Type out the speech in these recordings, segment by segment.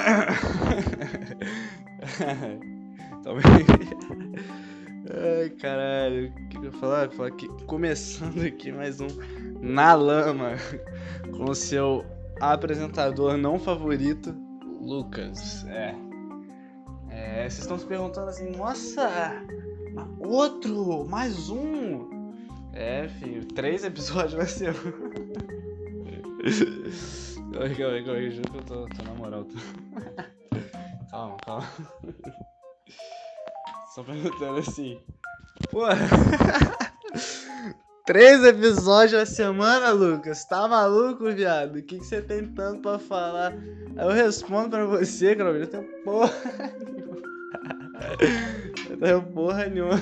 Talvez. Ai, caralho. O que eu ia falar? Falar que começando aqui mais um Na Lama com o seu apresentador não favorito, Lucas. É. É, vocês estão se perguntando assim, nossa, outro, mais um. É, filho, três episódios vai ser. calma, calma, calma, juro que eu tô, tô na moral. Tô... calma, calma. Só perguntando assim. Porra! Três episódios a semana, Lucas? Tá maluco, viado? O que, você tem tanto pra falar? Eu respondo pra você, cara. Eu tenho porra nenhuma. Eu tenho porra nenhuma.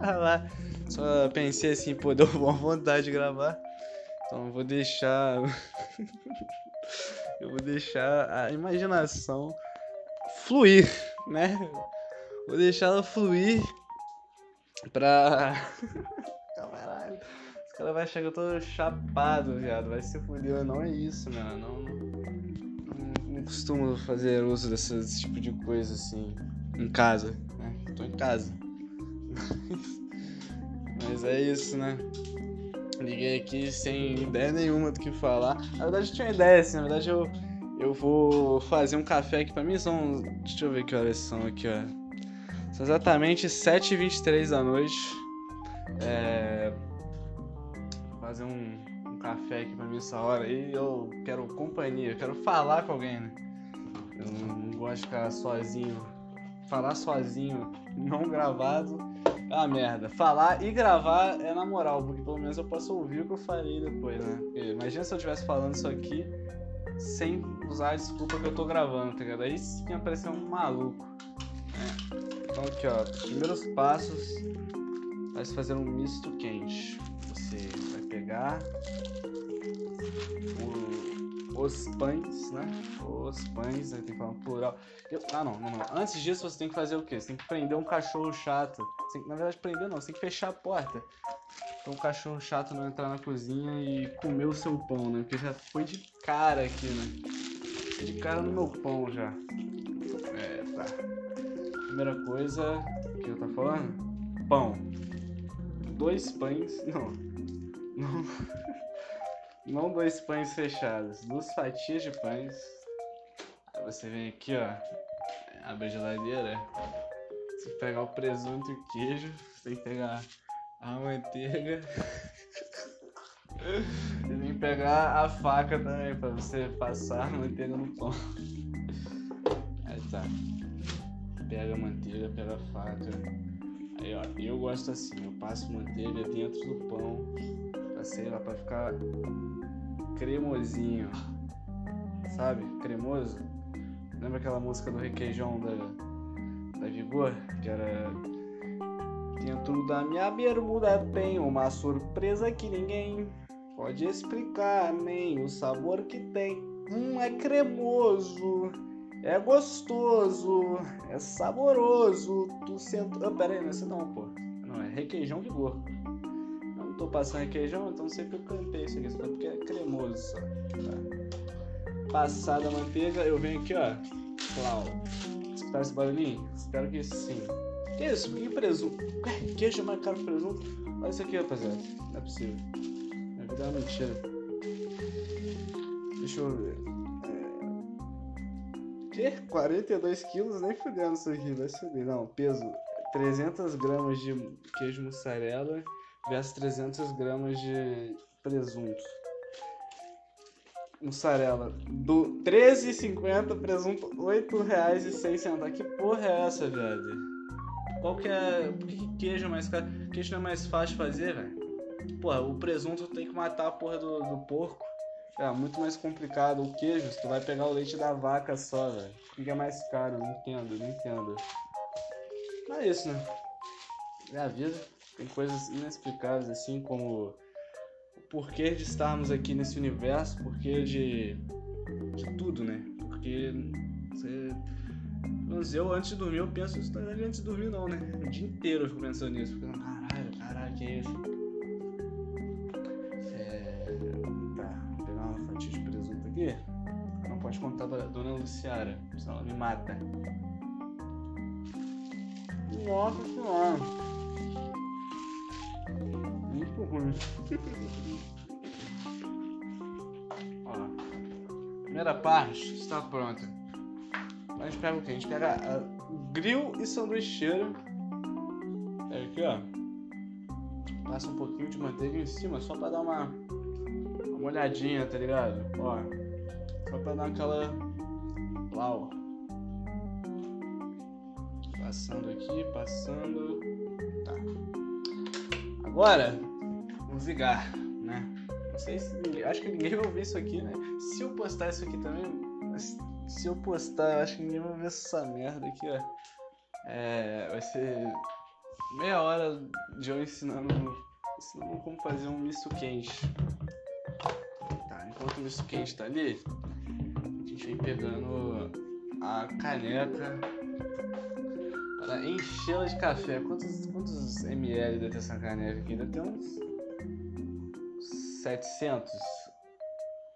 lá. Só pensei assim, pô, deu boa vontade de gravar. Então vou deixar. Eu vou deixar a imaginação fluir, né? Vou deixar ela fluir pra. Caralho. Os caras vão achar que eu tô chapado, viado. Vai se fuder. Não é isso, mano. Não, não, não costumo fazer uso desse, desse tipo de coisa assim. Em casa, né? Tô em casa. Mas é isso, né? Liguei aqui sem ideia nenhuma do que falar. Na verdade, eu tinha uma ideia, assim. Na verdade, eu, eu vou fazer um café aqui pra mim. São. Deixa eu ver que horas são aqui, ó. São exatamente 7h23 da noite. É... Fazer um, um, café aqui pra mim essa hora e eu quero companhia, eu quero falar com alguém, né? Eu não gosto de ficar sozinho. Falar sozinho, não gravado, uma merda. Falar e gravar é na moral, porque pelo menos eu posso ouvir o que eu falei depois, né? Porque imagina se eu estivesse falando isso aqui sem usar a desculpa que eu tô gravando, tá ligado? Aí sim ia parecer um maluco. Então aqui ó, primeiros passos vai se fazer um misto quente. Você vai pegar o, os pães, né? Os pães, aí tem que falar plural. Eu, ah não, não, não. Antes disso você tem que fazer o quê? Você tem que prender um cachorro chato. Tem, na verdade, prender não, você tem que fechar a porta. Então o cachorro chato não entrar na cozinha e comer o seu pão, né? Porque já foi de cara aqui, né? De cara no meu pão já. É, tá. Primeira coisa que eu tá falando? Pão. Dois pães. Não. Não. Não dois pães fechados. Duas fatias de pães. Aí você vem aqui, ó. Abre a geladeira. Você pegar o presunto e o queijo. Você tem que pegar a manteiga. E vem pegar a faca também pra você passar a manteiga no pão. Aí tá pega a manteiga, pega a faca. Aí, ó, eu gosto assim, eu passo manteiga dentro do pão, sei lá, pra ficar cremosinho, sabe? Cremoso. Lembra aquela música do requeijão da, da Vigor? Que era... Dentro da minha bermuda tem uma surpresa que ninguém pode explicar, nem o sabor que tem. Hum, é cremoso. É gostoso, é saboroso. Tu senta. Oh, pera aí, não é não, pô. Não, é requeijão vigor. Tô passando requeijão, então sempre eu cantei isso aqui, porque é cremoso só. Tá. Passada a manteiga, eu venho aqui, ó. Clau. Escutar esse barulhinho? Espero que sim. Que isso? Que presunto? Queijo é mais caro que presunto? Olha isso aqui, rapaziada. Não é possível. Minha vida é uma mentira. Deixa eu ver. Que? 42 quilos? Nem fudendo isso aqui, vai subir. Não, peso 300 gramas de queijo mussarela versus 300 gramas de presunto. Mussarela do 13,50, presunto R$ 8,06. Que porra é essa, velho? Qual que é. Por que queijo é mais caro? Queijo não é mais fácil de fazer, velho? Porra, o presunto tem que matar a porra do, do porco. É muito mais complicado. O queijo, tu vai pegar o leite da vaca só, velho. Fica mais caro, não entendo, não entendo. Mas é isso, né? É a vida. Tem coisas inexplicáveis assim como o porquê de estarmos aqui nesse universo, porquê de. de tudo, né? Porque você. Mas eu antes de dormir eu penso isso, não é antes de dormir não, né? O dia inteiro eu fico pensando nisso. Fico, caralho, caralho, que é isso? contar pra dona Luciara, senão ela me mata. Nossa senhora. Ó, primeira parte está pronta. A gente pega o que? A gente pega a, grill e sanduicheira. Pega aqui, ó. Passa um pouquinho de manteiga em cima só pra dar uma, uma olhadinha, tá ligado? Ó. Só pra dar aquela. Uau. Passando aqui, passando. Tá. Agora, o zigar, né? Não sei se ninguém. Acho que ninguém vai ouvir isso aqui, né? Se eu postar isso aqui também. Se eu postar, acho que ninguém vai ver essa merda aqui, ó. É, vai ser meia hora de eu ensinando, ensinando como fazer um misto quente. Tá, enquanto o misto quente tá ali, a gente vem pegando a caneca para enchê-la de café. Quantos, quantos ml deve ter essa caneca aqui? Deve ter uns 700?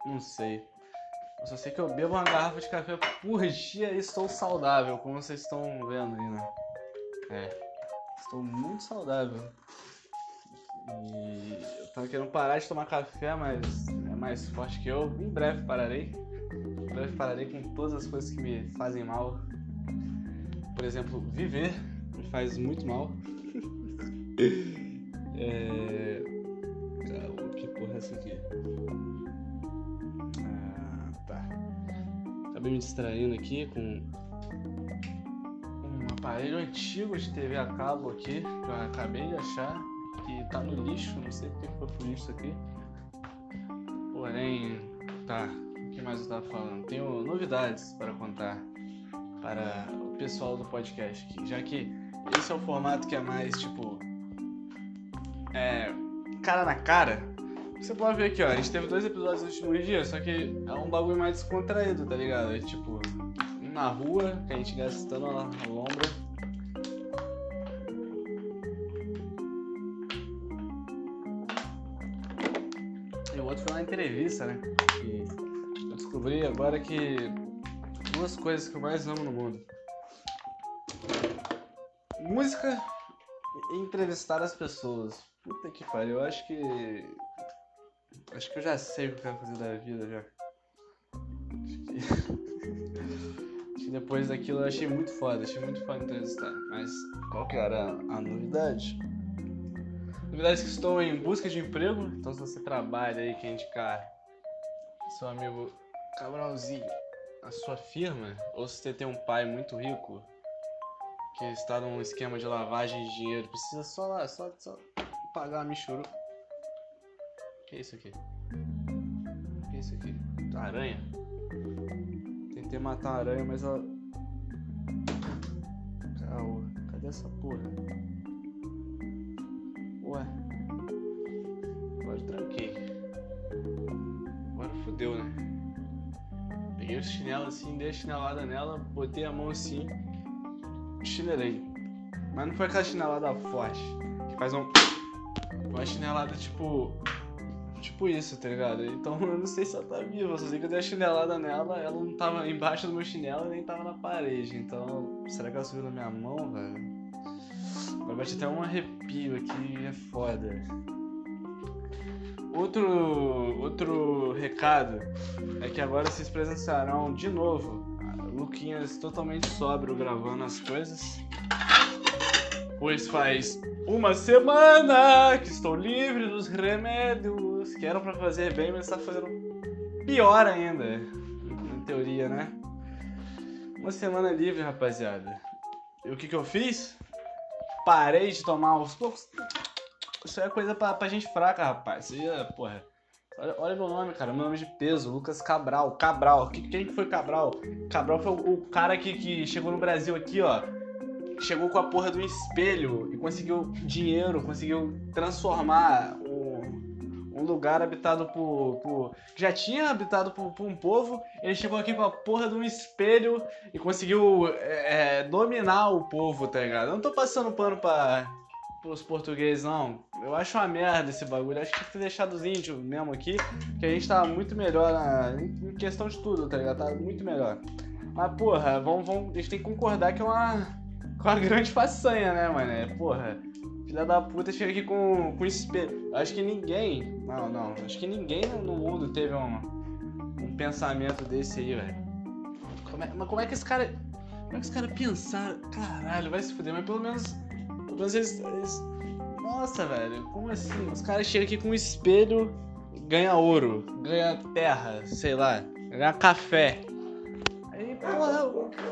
Não sei. Eu só sei que eu bebo uma garrafa de café por dia e estou saudável, como vocês estão vendo aí, né? É. Estou muito saudável. E eu tava querendo parar de tomar café, mas é mais forte que eu. Em breve pararei. Em breve pararei com todas as coisas que me fazem mal. Por exemplo, viver me faz muito mal. é... essa aqui? Ah, tá. Acabei me distraindo aqui com um aparelho antigo de TV a cabo aqui, que eu acabei de achar, que tá no lixo, não sei porque foi pro lixo aqui. Porém, tá, o que mais eu tava falando? Tenho novidades para contar para o pessoal do podcast aqui, já que esse é o formato que é mais tipo. É. cara na cara. Você pode ver aqui, ó. A gente teve dois episódios nos últimos dias, só que é um bagulho mais descontraído, tá ligado? É tipo. Na rua, que a gente gastando a lombra. E o outro foi uma entrevista, né? E eu descobri agora que duas coisas que eu mais amo no mundo: música e entrevistar as pessoas. Puta que pariu, eu acho que. Acho que eu já sei o que eu quero fazer da vida já. Acho que. depois daquilo eu achei muito foda, achei muito foda entrevistar. Mas qual que era a novidade? Novidade que estou em busca de emprego, então se você trabalha aí, quer indicar seu amigo Cabralzinho a sua firma, ou se você tem um pai muito rico que está num esquema de lavagem de dinheiro, precisa só só, só pagar a michuru. Que é isso aqui? Que é isso aqui? Aranha? Tentei matar a aranha, mas ela. Calma, cadê essa porra? Ué. Agora tranquei. Agora fudeu, né? Peguei o chinelo assim, dei a chinelada nela, botei a mão assim, chinelei. Mas não foi aquela chinelada forte, que faz um. Uma chinelada tipo. Tipo isso, tá ligado? Então eu não sei se ela tá viva, só sei que eu dei a chinelada nela, ela não tava embaixo do meu chinelo nem tava na parede. Então, será que ela subiu na minha mão, velho? Vai bater até um arrepio aqui, é foda. Outro, outro recado é que agora vocês presenciarão de novo Luquinhas totalmente sóbrio gravando as coisas. Pois faz uma semana que estou livre dos remédios que eram para fazer bem, mas está fazendo pior ainda. Na teoria, né? Uma semana livre, rapaziada. E o que, que eu fiz? Parei de tomar aos poucos isso é coisa pra, pra gente fraca, rapaz. Isso é, porra. Olha, olha meu nome, cara. Meu nome de peso, Lucas Cabral. Cabral. Quem que foi Cabral? Cabral foi o, o cara que, que chegou no Brasil aqui, ó. Chegou com a porra do espelho e conseguiu dinheiro, conseguiu transformar um, um lugar habitado por, por. Já tinha habitado por, por, um povo, ele chegou aqui com a porra de um espelho e conseguiu é, é dominar o povo, tá ligado? Eu não tô passando pano pra, pros portugueses, não. eu acho uma merda esse bagulho. Acho que tem que ter deixado os índios mesmo aqui, que a gente tá muito melhor na, em questão de tudo, tá ligado? Tá muito melhor. Mas, porra, vamos, vamos, a gente tem que concordar que é uma, uma grande façanha, né, mano? É, porra, filha da puta chega aqui com, com espelho. Acho que ninguém, não, não, acho que ninguém no mundo teve um, um pensamento desse aí, velho. É, mas como é que esse cara. Como é que esse cara pensaram? Caralho, vai se fuder, mas pelo menos. Pelo menos eles, eles nossa, velho, como assim? Os caras chegam aqui com um espelho, ganha ouro, ganha terra, sei lá, ganha café.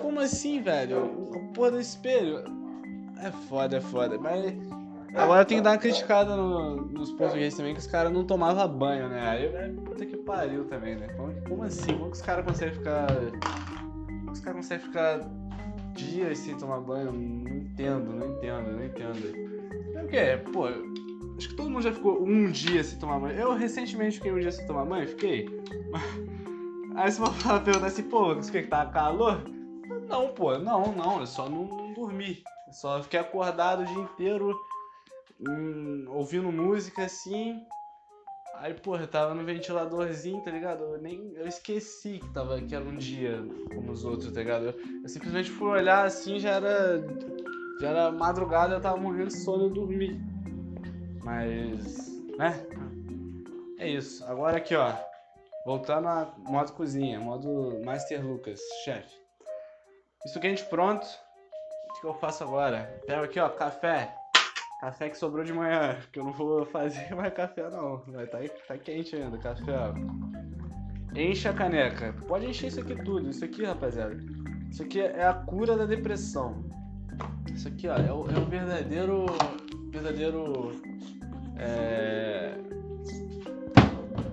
Como assim, velho? Porra do espelho. É foda, é foda. Mas agora tem que dar uma criticada no, nos portugueses também, que os caras não tomavam banho, né? Aí, é, puta que pariu também, né? Como, como assim? Como que os caras conseguem ficar. Os caras conseguem ficar dias sem tomar banho? Não entendo, não entendo, não entendo. É o quê? Pô, acho que todo mundo já ficou um dia sem tomar banho. Eu recentemente fiquei um dia sem tomar banho, fiquei. Aí você vai perguntar assim, pô, você que tá calor? Não, pô, não, não, eu só não, não dormi. Eu só fiquei acordado o dia inteiro, hum, ouvindo música assim. Aí, porra, eu tava no ventiladorzinho, tá ligado? Eu nem. Eu esqueci que, tava, que era um dia como os outros, tá ligado? Eu, eu simplesmente fui olhar assim, já era já era madrugada, eu tava morrendo de sono e dormi. Mas, né? É isso. Agora aqui, ó. Voltando a modo cozinha, modo Master Lucas, chefe. Isso quente pronto. O que eu faço agora? Pego aqui, ó, café. Café que sobrou de manhã, que eu não vou fazer mais café não. Vai tá, tá quente ainda, café, ó. Enche a caneca. Pode encher isso aqui tudo. Isso aqui, rapaziada. Isso aqui é a cura da depressão. Isso aqui, ó, é o, é o verdadeiro. Verdadeiro. É.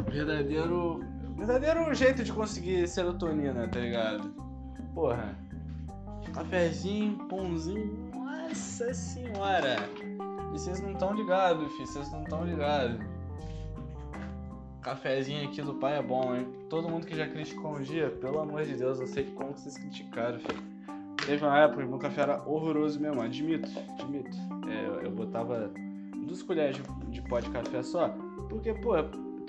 Verdadeiro. Verdadeiro jeito de conseguir serotonina, tá ligado? Porra. Cafezinho, pãozinho. Nossa senhora! E vocês não estão ligados, filho. Vocês não estão ligados. Cafezinho aqui do pai é bom, hein? Todo mundo que já criticou um dia, pelo amor de Deus, eu sei como vocês criticaram, filho. Teve uma época que meu café era horroroso mesmo, admito, admito. É, eu botava duas colheres de, de pó de café só, porque, pô,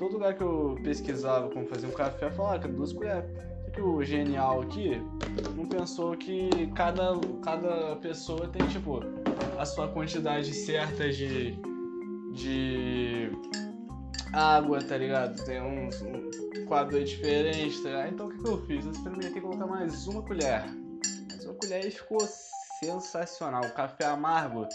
todo lugar que eu pesquisava como fazer um café, falava que duas colheres. Só que o genial aqui não pensou que cada, cada pessoa tem, tipo, a sua quantidade certa de, de água, tá ligado? Tem um quadro diferente, tá ligado? Então o que, que eu fiz? Eu experimentei colocar mais uma colher colher e ficou sensacional. O café amargo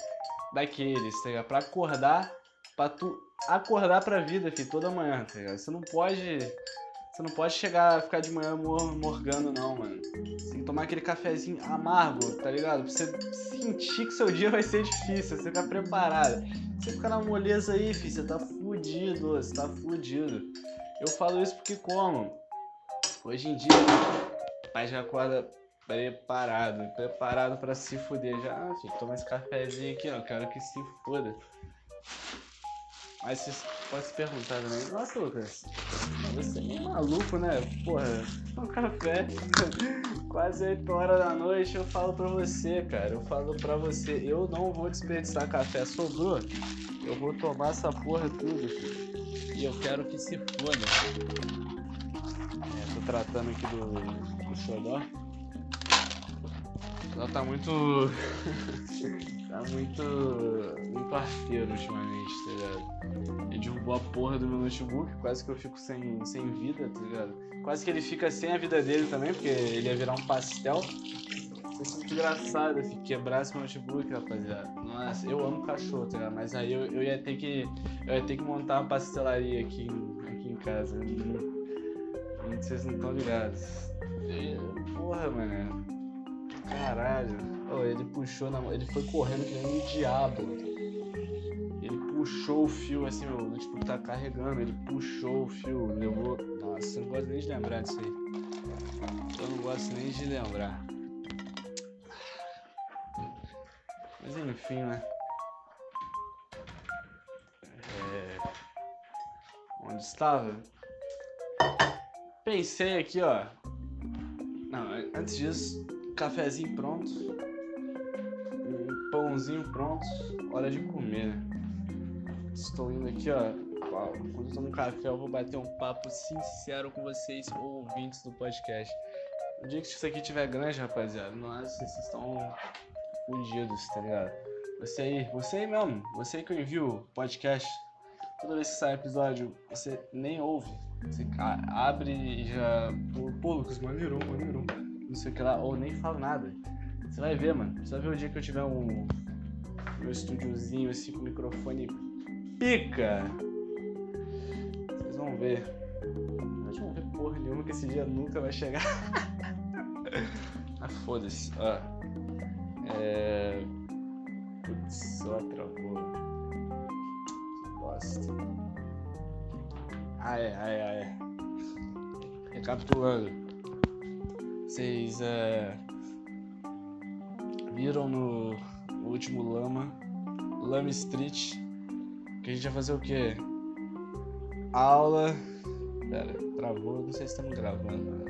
daqueles, tá ligado? Pra acordar, pra tu acordar pra vida, filho, toda manhã, tá ligado? Você não pode. Você não pode chegar a ficar de manhã mor morgando, não, mano. Você tem que tomar aquele cafezinho amargo, tá ligado? Pra você sentir que seu dia vai ser difícil, você ficar preparado. Você ficar na moleza aí, filho, você tá fudido, você tá fudido. Eu falo isso porque como? Hoje em dia, o pai já acorda Preparado, preparado pra se fuder. Já, ah, filho, toma esse cafezinho aqui, ó. Quero que se foda. Mas você pode se perguntar também, nossa Lucas, você é meio maluco, né? Porra, um café, quase 8 horas da noite, eu falo pra você, cara. Eu falo pra você, eu não vou desperdiçar café, sobrou. Eu vou tomar essa porra tudo. E eu quero que se foda. É, tô tratando aqui do, do xodó. Ela tá muito. tá muito. muito arteiro ultimamente, tá ligado? Ele derrubou a porra do meu notebook, quase que eu fico sem, sem vida, tá ligado? Quase que ele fica sem a vida dele também, porque ele ia virar um pastel. Isso é muito engraçado, assim, quebrar esse notebook, rapaziada. Nossa, eu amo cachorro, tá ligado? Mas aí eu, eu ia ter que. Eu ia ter que montar uma pastelaria aqui, aqui em casa. Vocês não estão ligados. Porra, mano. Caralho. Oh, ele puxou na Ele foi correndo que nem um diabo. Ele puxou o fio assim, meu notebook tá carregando. Ele puxou o fio, levou. Nossa, eu não gosto nem de lembrar disso aí. Eu não gosto nem de lembrar. Mas enfim, né? É... Onde estava? Pensei aqui, ó. Não, antes disso, cafezinho pronto, um pãozinho pronto, hora de comer, né? Estou indo aqui, ó. Quando eu tomo um café, eu vou bater um papo sincero com vocês, ouvintes do podcast. O dia que isso aqui tiver grande, rapaziada, nossa, vocês estão fugidos, tá ligado? Você aí, você aí mesmo, você aí que eu envio podcast, toda vez que sai episódio, você nem ouve. Você abre e já. Pô, Lucas, maneirou, maneirou. Não sei o que lá, ou nem falo nada. Você vai ver, mano. Você vai ver o dia que eu tiver um. Meu estúdiozinho assim com microfone pica. Vocês vão ver. Vocês vão ver porra nenhuma que esse dia nunca vai chegar. ah, foda-se. Ó. É. Putz, só travou. Que bosta. Ah, é, ah, é, ah, é. Recapitulando. Vocês é, viram no, último Lama, Lama Street, que a gente vai fazer o quê? Aula. Pera, travou, não sei se estamos gravando.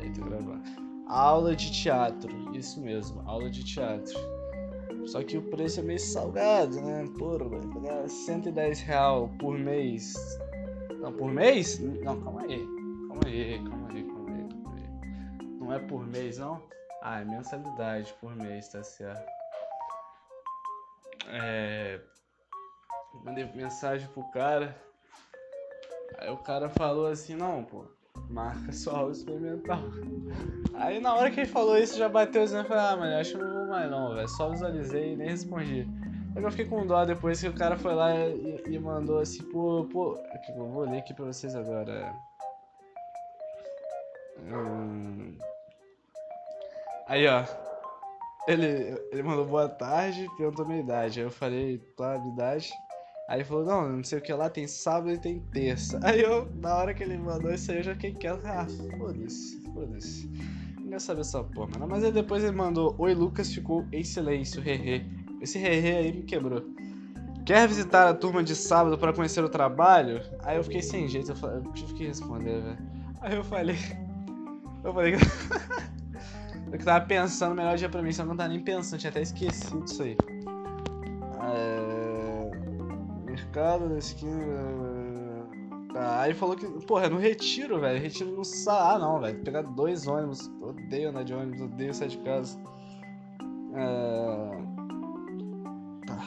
Aí, tô gravando. Aula de teatro, isso mesmo, aula de teatro. Só que o preço é meio salgado, né? Porra, pagar 110 real por mês. Não, por mês? Não, calma aí. Calma aí, calma aí, Não é por mês, não? Ah, é mensalidade por mês, tá certo. É. Mandei mensagem pro cara. Aí o cara falou assim, não, pô, marca só aula experimental. Aí na hora que ele falou isso, já bateu assim, eu falei, ah, mano, acho que não vou mais não, velho. Só visualizei e nem respondi. Aí eu fiquei com dó depois que o cara foi lá e, e mandou assim, pô, pô. Aqui, vou ler aqui pra vocês agora. Hum... Aí, ó. Ele, ele mandou boa tarde, perguntou minha idade. Aí eu falei, tua idade. Aí ele falou, não, não sei o que lá, tem sábado e tem terça. Aí eu, na hora que ele mandou isso aí, eu já fiquei quieto. Ah, foda-se, foda-se. Não saber essa porra, mano. Mas aí depois ele mandou, oi Lucas, ficou em silêncio, hehe. Esse hehe aí me quebrou. Quer visitar a turma de sábado para conhecer o trabalho? Aí eu fiquei sem jeito, eu, falei, eu tive que responder, velho. Aí eu falei. Eu falei que. eu que tava pensando melhor dia pra mim, só não tava nem pensando, tinha até esquecido disso aí. É... Mercado da esquina. Tá, aí falou que, porra, é no retiro, velho. Retiro no Sa. Ah, não, velho. Pegar dois ônibus. Odeio andar de ônibus, odeio sair de casa. É... Tá.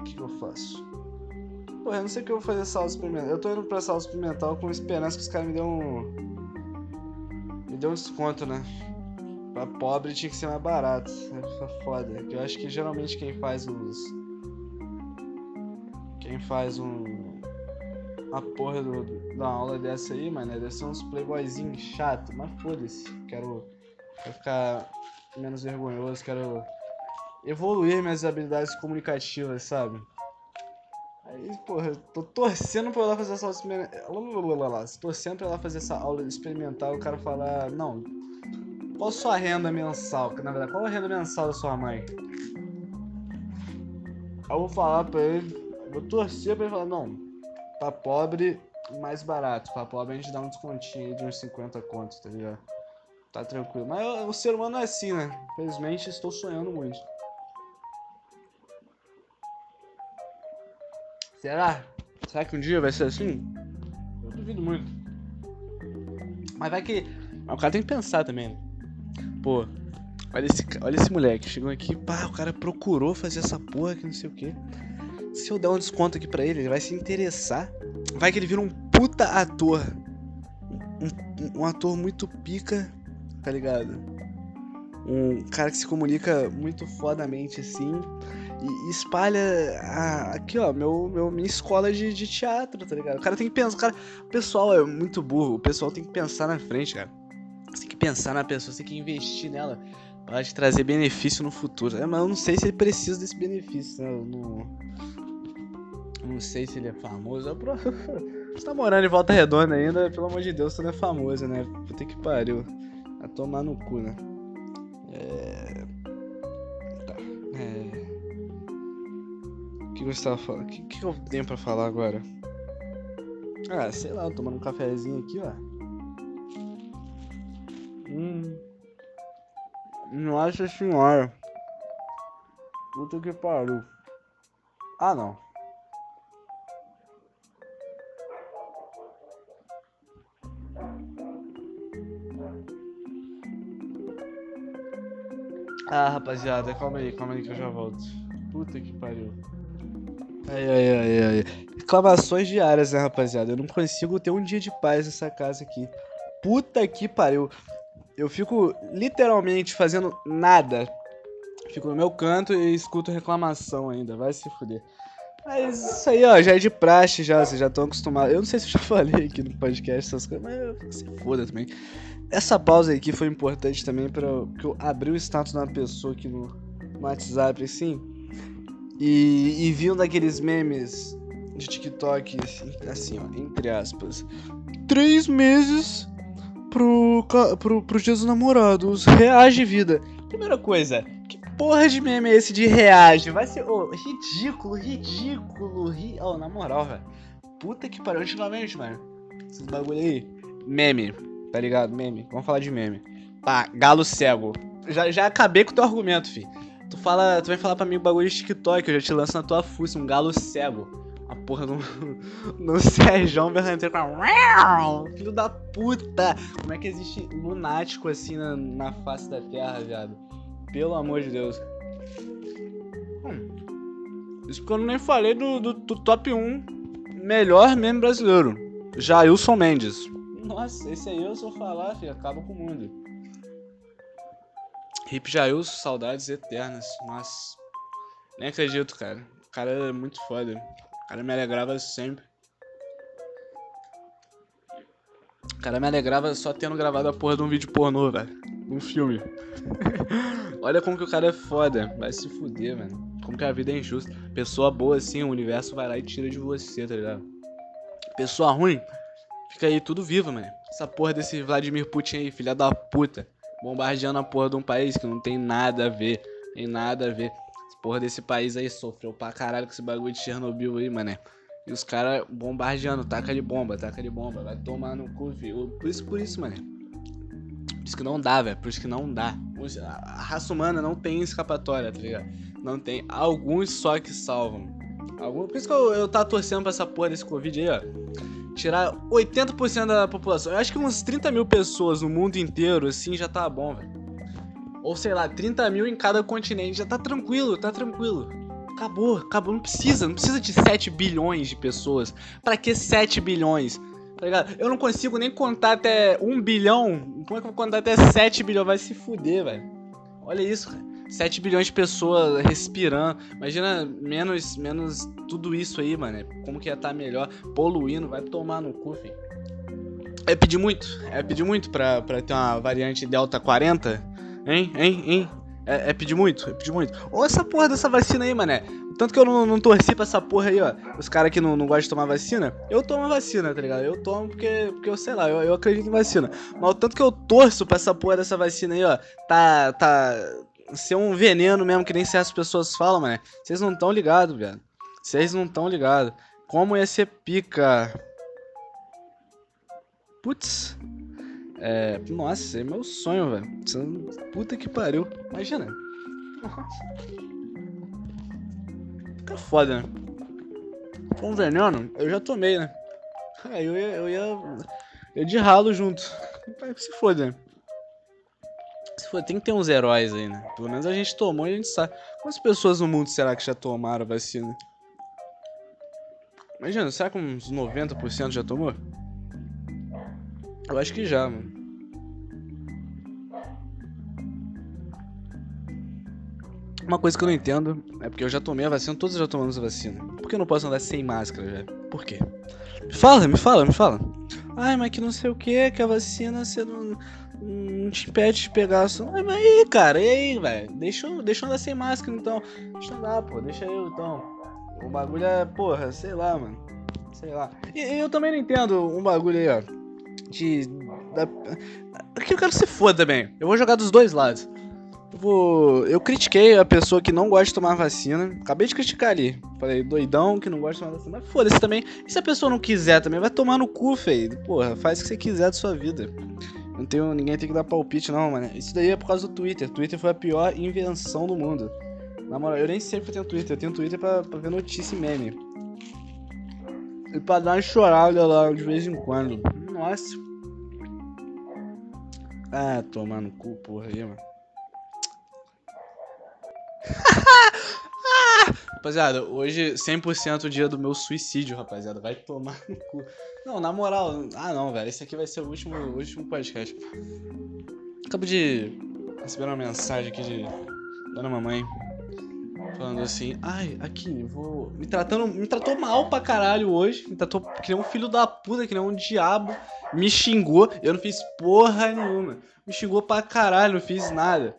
O que, que eu faço? Porra, eu não sei o que eu vou fazer aula experimental. Eu tô indo pra aula experimental com esperança que os caras me dêem um me deu um desconto, né? Pra pobre tinha que ser mais barato. É foda. Eu acho que geralmente quem faz os. Quem faz um. A porra do, da aula dessa aí, mano, deve ser uns playboyzinhos chato, mas foda-se. Quero, quero ficar menos vergonhoso, quero evoluir minhas habilidades comunicativas, sabe? Aí, porra, tô torcendo pra ela fazer essa aula experimental. Torcendo pra ela fazer essa aula experimental. O cara falar, não, qual a sua renda mensal? Na verdade, qual a renda mensal da sua mãe? Eu vou falar pra ele, vou torcer pra ele falar, não, pra pobre, mais barato. Pra pobre a gente dá um descontinho aí de uns 50 contos, tá ligado? Tá tranquilo. Mas o ser humano é assim, né? Infelizmente estou sonhando muito. Será? Será que um dia vai ser assim? Eu duvido muito. Mas vai que. Mas o cara tem que pensar também, né? Pô, olha esse, olha esse moleque. Chegou aqui, pá, o cara procurou fazer essa porra que não sei o que. Se eu der um desconto aqui pra ele, ele vai se interessar. Vai que ele vira um puta ator. Um, um ator muito pica, tá ligado? Um cara que se comunica muito fodamente assim e espalha aqui, ó, meu, meu, minha escola de, de teatro, tá ligado? O cara tem que pensar, o, cara, o pessoal é muito burro, o pessoal tem que pensar na frente, cara. Você tem que pensar na pessoa, você tem que investir nela para te trazer benefício no futuro. É, mas eu não sei se ele precisa desse benefício, né? Eu não, não sei se ele é famoso. Você tá morando em Volta Redonda ainda, pelo amor de Deus, você não é famoso, né? Puta que pariu. A tomar no cu, né? É. que você tava falando? O que, que eu tenho pra falar agora? Ah, sei lá, tomando um cafezinho aqui, ó. Hum. Nossa senhora. Puta que pariu. Ah, não. Ah, rapaziada, calma aí, calma aí que eu já volto. Puta que pariu. Ai, ai, ai, ai. Reclamações diárias, né, rapaziada? Eu não consigo ter um dia de paz nessa casa aqui. Puta que pariu. Eu fico literalmente fazendo nada. Fico no meu canto e escuto reclamação ainda. Vai se fuder. Mas isso aí, ó, já é de praxe já, vocês já estão acostumados. Eu não sei se eu já falei aqui no podcast essas coisas, mas se foda também. Essa pausa aqui foi importante também para que eu abri o status de uma pessoa aqui no, no WhatsApp, assim, e, e vi um daqueles memes de TikTok, assim, ó, entre aspas. Três meses pro, pro, pro Dia dos Namorados. Reage vida. Primeira coisa, que porra de meme é esse de reage? Vai ser oh, ridículo, ridículo, ri... Oh, na moral, velho. Puta que pariu, antigamente, mano. Esses bagulho aí. Meme, tá ligado? Meme. Vamos falar de meme. Tá, galo cego. Já, já acabei com o teu argumento, fi. Tu fala, tu vem falar pra mim o bagulho de TikTok, eu já te lanço na tua fuça, um galo cego a porra do, do Sérgio Berranteiro com a... Filho da puta! Como é que existe lunático assim na, na face da terra, viado? Pelo amor de Deus. Hum. Isso porque eu nem falei do, do, do top 1 melhor meme brasileiro. Jailson Mendes. Nossa, esse aí eu só falar, filho, acaba com o mundo. Hip Jailson, saudades eternas. Nossa. Nem acredito, cara. O cara é muito foda. O cara me alegrava sempre. O cara me alegrava só tendo gravado a porra de um vídeo pornô, velho. Um filme. Olha como que o cara é foda. Vai se fuder, mano. Como que a vida é injusta. Pessoa boa assim, o universo vai lá e tira de você, tá ligado? Pessoa ruim, fica aí tudo vivo, mano. Essa porra desse Vladimir Putin aí, filha da puta. Bombardeando a porra de um país que não tem nada a ver. Tem nada a ver porra desse país aí sofreu pra caralho com esse bagulho de Chernobyl aí, mané. E os caras bombardeando, taca de bomba, taca de bomba, vai tomar no cu, filho. Por isso, por isso, mané. Por isso que não dá, velho. Por isso que não dá. A raça humana não tem escapatória, tá ligado? Não tem. Alguns só que salvam. Alguns... Por isso que eu, eu tava torcendo pra essa porra desse Covid aí, ó. Tirar 80% da população. Eu acho que uns 30 mil pessoas no mundo inteiro, assim, já tá bom, velho. Ou sei lá, 30 mil em cada continente. Já tá tranquilo, tá tranquilo. Acabou, acabou. Não precisa, não precisa de 7 bilhões de pessoas. Para que 7 bilhões? Tá ligado? Eu não consigo nem contar até 1 bilhão. Como é que eu vou contar até 7 bilhões? Vai se fuder, velho. Olha isso, cara. 7 bilhões de pessoas respirando. Imagina menos, menos tudo isso aí, mano. Como que ia estar tá melhor? Poluindo, vai tomar no cu, filho. É pedir muito. É pedir muito pra, pra ter uma variante Delta 40 Hein, hein, hein? É, é pedir muito, é pedir muito. Ou essa porra dessa vacina aí, mané. Tanto que eu não, não torci pra essa porra aí, ó. Os caras que não, não gostam de tomar vacina, eu tomo vacina, tá ligado? Eu tomo porque, porque eu sei lá, eu, eu acredito em vacina. Mas o tanto que eu torço pra essa porra dessa vacina aí, ó, tá. tá. Ser um veneno mesmo, que nem certas pessoas falam, mané. Vocês não tão ligados, velho. Vocês não tão ligados. Como ia ser pica. Putz. É, nossa, é meu sonho, velho. Puta que pariu. Imagina. Fica foda, né? Com veneno, eu já tomei, né? Aí eu ia. Eu ia, eu de ralo junto. Se foda, né? Tem que ter uns heróis aí, né? Pelo menos a gente tomou e a gente sabe. Quantas pessoas no mundo será que já tomaram a vacina? Imagina, será que uns 90% já tomou? Eu acho que já, mano. Uma coisa que eu não entendo é porque eu já tomei a vacina, todos já tomamos a vacina. Por que eu não posso andar sem máscara, velho? Por quê? Me fala, me fala, me fala. Ai, mas que não sei o que, que a vacina você não, não te impede de pegar. Só... Mas aí, cara, e aí, velho? Deixa, eu, deixa eu andar sem máscara então. Deixa eu andar, pô, deixa eu então. O bagulho é, porra, sei lá, mano. Sei lá. E, e eu também não entendo um bagulho aí, ó. De. Da... Aqui eu quero se foda também. Eu vou jogar dos dois lados. Eu, vou... eu critiquei a pessoa que não gosta de tomar vacina. Acabei de criticar ali. Falei, doidão que não gosta de tomar vacina. Mas foda-se também. E se a pessoa não quiser também? Vai tomar no cu, feio. Porra, faz o que você quiser da sua vida. Não tenho, ninguém tem que dar palpite, não, mano. Isso daí é por causa do Twitter. Twitter foi a pior invenção do mundo. Na moral, eu nem sempre tenho Twitter. Eu tenho Twitter pra, pra ver notícia e meme. E pra dar uma chorada lá de vez em quando. Nossa. Ah, tomar no cu, porra aí, mano. rapaziada, hoje 100% o dia do meu suicídio, rapaziada. Vai tomar no cu. Não, na moral. Ah, não, velho. Esse aqui vai ser o último, o último podcast. Acabo de receber uma mensagem aqui de Dona Mamãe. Falando assim, ai, aqui, vou. Me tratando. Me tratou mal pra caralho hoje. Me tratou que nem um filho da puta, que nem um diabo. Me xingou. Eu não fiz porra nenhuma. Me xingou pra caralho, não fiz nada.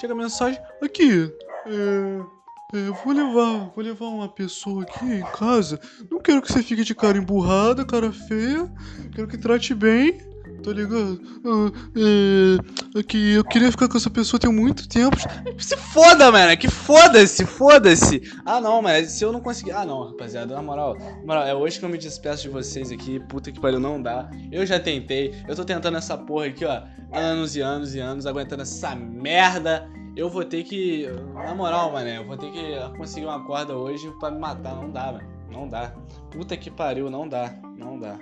Chega a mensagem, aqui. É é, vou levar, vou levar uma pessoa aqui em casa. Não quero que você fique de cara emburrada, cara feia. Quero que trate bem, tá ligado? Ah, é, aqui, eu queria ficar com essa pessoa tem muito tempo. Se foda, mano, que foda-se, foda-se. Ah, não, mas se eu não conseguir. Ah, não, rapaziada, na moral, na moral, é hoje que eu me despeço de vocês aqui. Puta que pariu, não dá. Eu já tentei, eu tô tentando essa porra aqui, ó, anos e anos e anos, aguentando essa merda eu vou ter que. Na moral, mané, eu vou ter que conseguir uma corda hoje pra me matar. Não dá, mano. Não dá. Puta que pariu, não dá. Não dá.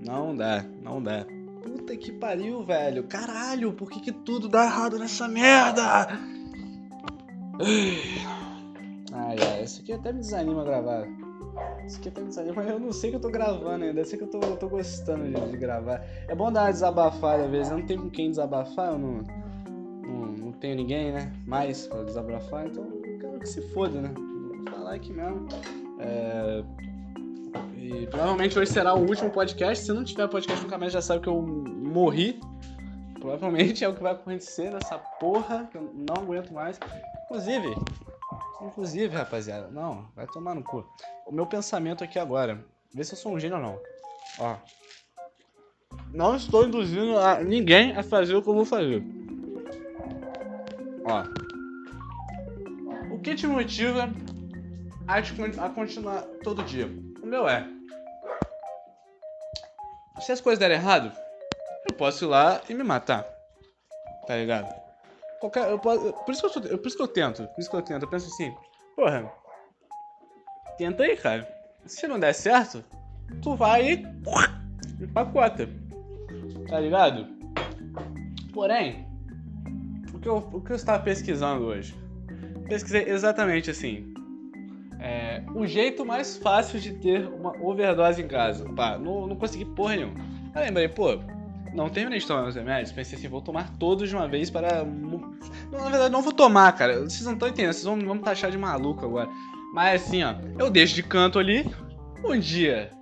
Não dá, não dá. Puta que pariu, velho. Caralho, por que, que tudo dá errado nessa merda? Ai, ai, isso aqui até me desanima gravar. Isso aqui até me desanima, eu não sei que eu tô gravando ainda. Eu sei que eu tô, eu tô gostando de, de gravar. É bom dar uma desabafada às vezes. Eu não tenho com quem desabafar, eu não tenho ninguém, né? Mais pra desabafar, então quero que se foda, né? Vou falar aqui mesmo. É... E provavelmente hoje será o último podcast. Se não tiver podcast nunca mais, já sabe que eu morri. Provavelmente é o que vai acontecer nessa porra, que eu não aguento mais. Inclusive, inclusive, rapaziada, não, vai tomar no cu. O meu pensamento aqui agora, vê se eu sou um gênio ou não. Ó. Não estou induzindo a ninguém a fazer o que eu vou fazer. Ó. O que te motiva a, continuar todo dia? O meu é. Se as coisas derem errado, eu posso ir lá e me matar. Tá ligado? Qualquer, eu posso, por, isso que eu, por isso que eu tento. Por isso que eu tento. Eu penso assim, porra. Tenta aí, cara. Se não der certo, tu vai e. empacota. Tá ligado? Porém, que eu, o que eu estava pesquisando hoje? Pesquisei exatamente assim. É, o jeito mais fácil de ter uma overdose em casa. Pá, não, não consegui porra nenhuma. Aí lembrei, pô, não terminei de tomar meus remédios. Pensei assim, vou tomar todos de uma vez para. Não, na verdade, não vou tomar, cara. Vocês não estão entendendo, vocês vão, vão me taxar de maluco agora. Mas assim, ó, eu deixo de canto ali. Um dia,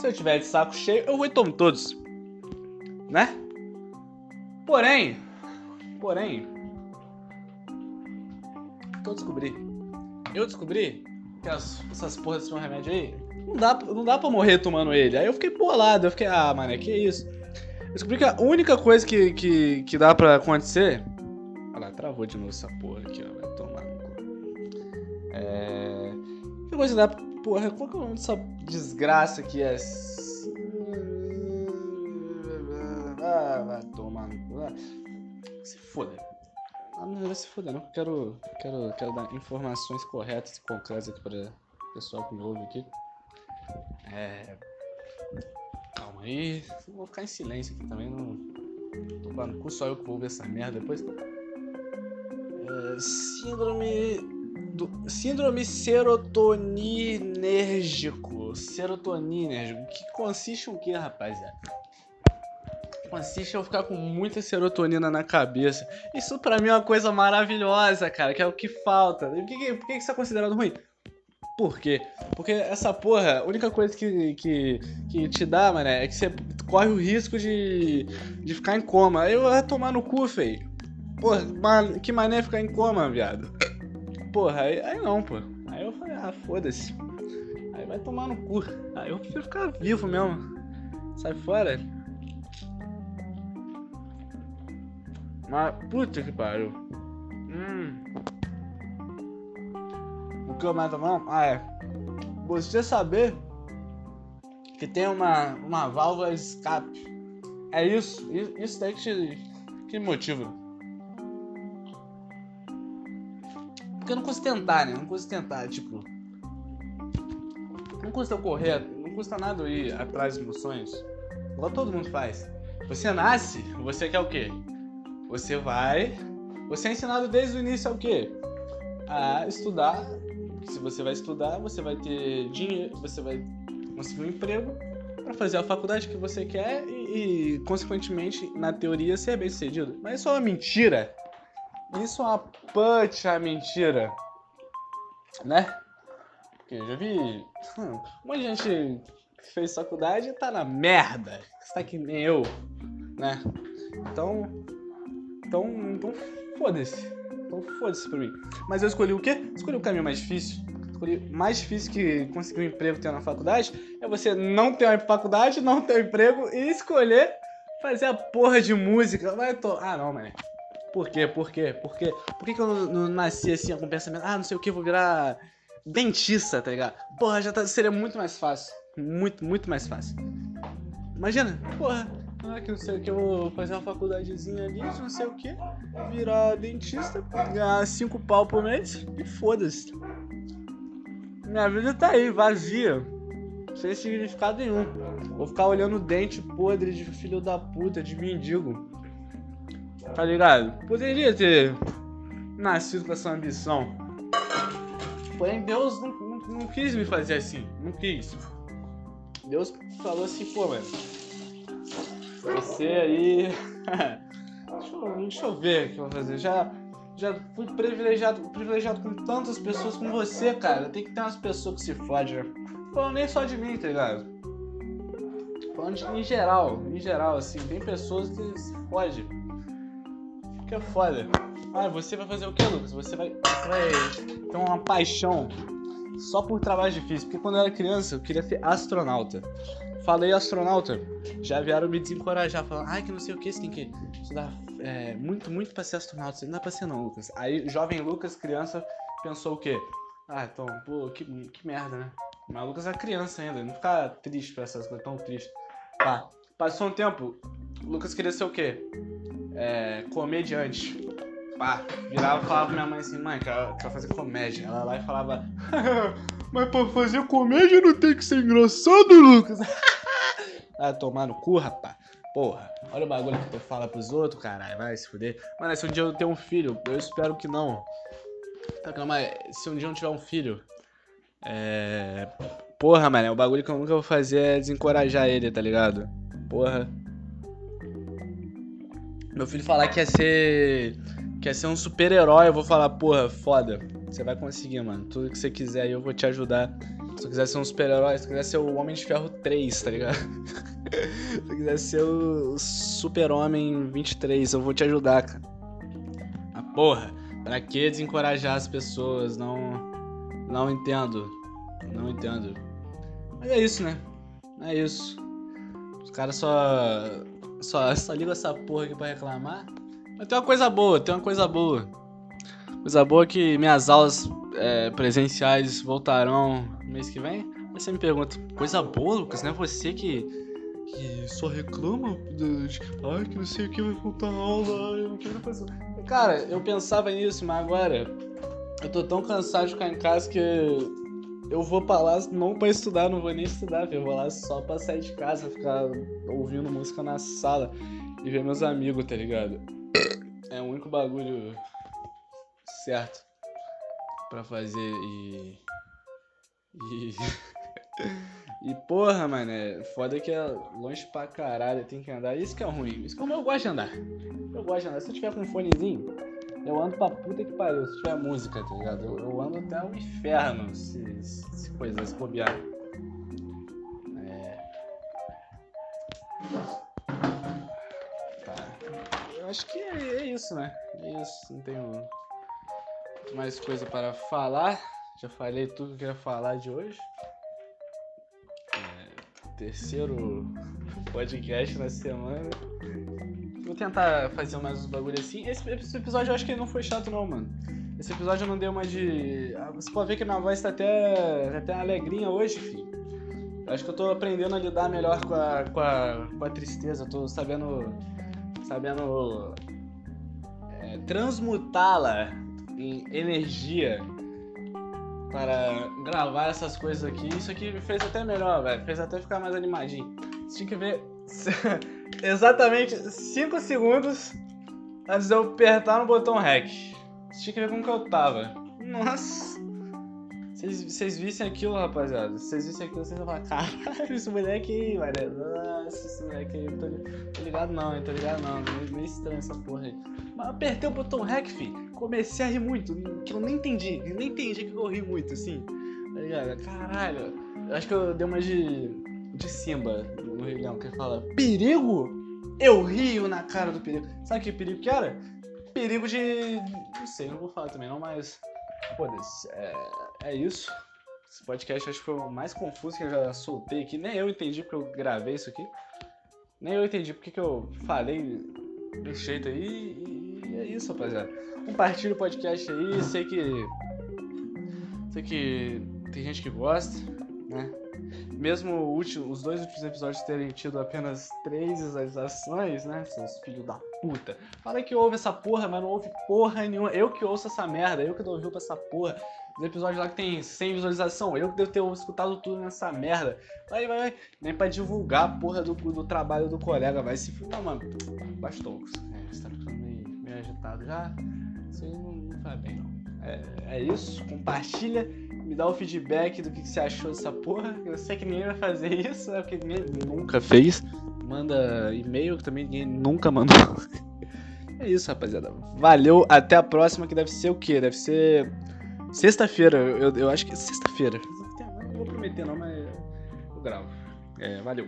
se eu tiver de saco cheio, eu vou e tomo todos. Né? Porém, porém, que eu descobri? Eu descobri que as, essas porras desse meu remédio aí, não dá, não dá pra morrer tomando ele. Aí eu fiquei bolado, eu fiquei, ah, mano, que isso? Eu descobri que a única coisa que, que, que dá pra acontecer. Olha lá, travou de novo essa porra aqui, ó. Vai tomar no cu. É. Que coisa que dá pra. Porra, qual que é o nome dessa desgraça que é. Ah, vai tomar no cu. Se foda. Ah, não vai se foder, não. Quero, quero, quero dar informações corretas e concretas aqui para o pessoal que me ouve aqui. É. Calma aí. Vou ficar em silêncio aqui também. Não. Tô no cu, só eu que vou ver essa merda depois. É, síndrome. Do, síndrome serotoninérgico. Serotoninérgico. Que consiste o que, rapaziada? Em eu ficar com muita serotonina na cabeça. Isso para mim é uma coisa maravilhosa, cara, que é o que falta. Por que, por que isso é considerado ruim? Por quê? Porque essa porra, a única coisa que, que, que te dá, mano, é que você corre o risco de, de ficar em coma. Eu ia tomar no cu, feio. Porra, que mané ficar em coma, viado. Porra, aí, aí não, pô. Aí eu falei, ah, foda-se. Aí vai tomar no cu. Aí eu prefiro ficar vivo mesmo. Sai fora. Mas, puta que pariu. Hum. O que eu mais não? Ah, é. Você saber que tem uma, uma válvula de escape. É isso. Isso daí que, te, que motiva. Porque eu não custa tentar, né? Não custa tentar, tipo. Não custa eu correr, não custa nada eu ir atrás dos meus sonhos. Igual todo mundo faz. Você nasce, você quer o quê? Você vai. Você é ensinado desde o início ao quê? A estudar. Se você vai estudar, você vai ter dinheiro, você vai conseguir um emprego para fazer a faculdade que você quer e, e, consequentemente, na teoria, ser bem sucedido. Mas isso é uma mentira. Isso é uma puta mentira. Né? Porque eu já vi hum, um gente que fez faculdade e tá na merda. Está que nem eu, né? Então, então, então foda-se. Então foda-se pra mim. Mas eu escolhi o quê? Escolhi o caminho mais difícil. Escolhi mais difícil que conseguir um emprego tendo na faculdade é você não ter uma faculdade, não ter um emprego e escolher fazer a porra de música. Vai to... Ah, não, mano. Por quê? Por quê? Por quê? Por que, que eu não, não nasci assim com pensamento? Ah, não sei o que, vou virar dentista, tá ligado? Porra, já tá, seria muito mais fácil. Muito, muito mais fácil. Imagina, porra, ah, que não sei o que, eu vou fazer uma faculdadezinha ali, não sei o que, virar dentista, ganhar cinco pau por mês e foda-se. Minha vida tá aí, vazia. Sem significado nenhum. Vou ficar olhando dente podre de filho da puta, de mendigo. Tá ligado? Poderia ter nascido com essa ambição. Porém, Deus não, não, não quis me fazer assim. Não quis. Deus falou assim, pô, mano. Você aí. deixa, eu, deixa, eu, ver o que eu vou fazer. Já, já fui privilegiado, privilegiado com tantas pessoas como você, cara. Tem que ter umas pessoas que se fodem, né? Falando nem só de mim, tá ligado? Falando de, em geral, em geral, assim, tem pessoas que se fodem. Que é foda. Ah, você vai fazer o que, Lucas? Você vai, você vai ter uma paixão só por trabalho difícil. Porque quando eu era criança, eu queria ser astronauta. Falei astronauta, já vieram me desencorajar, falando, ai, que não sei o que, você tem que estudar é, muito, muito pra ser astronauta. Você não dá pra ser não, Lucas. Aí, jovem Lucas, criança, pensou o quê? Ah, então, pô, que, que merda, né? Mas Lucas é criança ainda, não fica triste pra essas coisas, tão triste. Tá, passou um tempo, Lucas queria ser o quê? É, comediante. Pá, virava e falava pra minha mãe assim, mãe, quero, quero fazer comédia. Ela lá e falava, mas pra fazer comédia não tem que ser engraçado, Lucas. ah, tomar no cu, rapaz. Porra, olha o bagulho que tu fala pros outros, caralho, vai se fuder. Mano, se um dia eu ter um filho, eu espero que não. Tá, calma se um dia eu não tiver um filho, é. Porra, mano, o bagulho que eu nunca vou fazer é desencorajar ele, tá ligado? Porra. Meu filho falar que ia ser quer ser um super-herói, eu vou falar, porra, foda. Você vai conseguir, mano. Tudo que você quiser aí eu vou te ajudar. Se você quiser ser um super-herói, se você quiser ser o Homem de Ferro 3, tá ligado? se você quiser ser o Super-Homem 23, eu vou te ajudar, cara. Ah, porra, pra que desencorajar as pessoas? Não. Não entendo. Não entendo. Mas é isso, né? É isso. Os caras só. Só, só ligam essa porra aqui pra reclamar. Mas tem uma coisa boa, tem uma coisa boa. Coisa boa que minhas aulas é, presenciais voltarão mês que vem. Aí você me pergunta, coisa boa, Lucas, não é você que, que só reclama de, ai, que não sei o que vai faltar aula, eu não quero fazer. Cara, eu pensava nisso, mas agora eu tô tão cansado de ficar em casa que eu vou pra lá não pra estudar, não vou nem estudar, eu vou lá só pra sair de casa, ficar ouvindo música na sala e ver meus amigos, tá ligado? É o único bagulho certo pra fazer e. E. e porra, mano, é foda que é longe pra caralho, tem que andar. Isso que é ruim. Isso como eu gosto de andar. Eu gosto de andar. Se eu tiver com um fonezinho, eu ando pra puta que pariu. Se tiver música, tá ligado? Eu, eu ando até o inferno se, se coisas bobear. É acho que é, é, isso, né? É isso, não tenho mais coisa para falar. Já falei tudo que eu queria falar de hoje. É, terceiro podcast na semana. Vou tentar fazer mais uns bagulho assim. Esse, esse, episódio eu acho que não foi chato não, mano. Esse episódio não deu mais de. Ah, você pode ver que minha voz tá até, tá até alegrinha hoje, filho. Eu acho que eu tô aprendendo a lidar melhor com a, com a, com a tristeza. Eu tô sabendo sabendo é, transmutá-la. Em energia para gravar essas coisas aqui. Isso aqui fez até melhor, velho. Fez até ficar mais animadinho. Você tinha que ver exatamente 5 segundos antes de eu apertar no botão REC. Você tinha que ver como que eu tava. Nossa! Vocês vissem aquilo, rapaziada. Vocês vissem aquilo, vocês vão falar, caralho, esse moleque aí, velho. Nossa, esse moleque aí. Tô, tô ligado não, hein? Tô ligado não. Meio, meio estranho essa porra aí. Mas apertei o botão REC, fi. Comecei a rir muito. Que eu nem entendi. Nem entendi que eu ri muito, assim. Tá ligado? Caralho. Eu acho que eu dei uma de. de Simba no Rio Leão, que ele fala: Perigo? Eu rio na cara do perigo. Sabe que perigo que era? Perigo de. Não sei, não vou falar também não, mas. Foda-se. É, é isso. Esse podcast acho que foi o mais confuso que eu já soltei aqui. Nem eu entendi porque eu gravei isso aqui. Nem eu entendi porque que eu falei desse jeito aí. E é isso, rapaziada. Compartilha o podcast aí. Sei que. Sei que tem gente que gosta, né? Mesmo último, os dois últimos episódios terem tido apenas três visualizações, né? Seus filhos da puta. Fala que ouve essa porra, mas não ouve porra nenhuma. Eu que ouço essa merda, eu que dou ouvido pra essa porra. Os episódios lá que tem 100 visualização, eu que devo ter escutado tudo nessa merda. Vai, vai, vai. Nem pra divulgar a porra do, do trabalho do colega, vai se. Não, mano. Bastou. É, você tá ficando meio, meio agitado já. Isso aí não, não bem, não. É, é isso. Compartilha me dá o feedback do que você achou dessa porra. Eu sei que ninguém vai fazer isso, é porque ninguém nunca fez. Manda e-mail que também ninguém nunca mandou. É isso, rapaziada. Valeu, até a próxima, que deve ser o quê? Deve ser sexta-feira. Eu, eu acho que é sexta-feira. Não vou prometer não, mas eu gravo. É, valeu.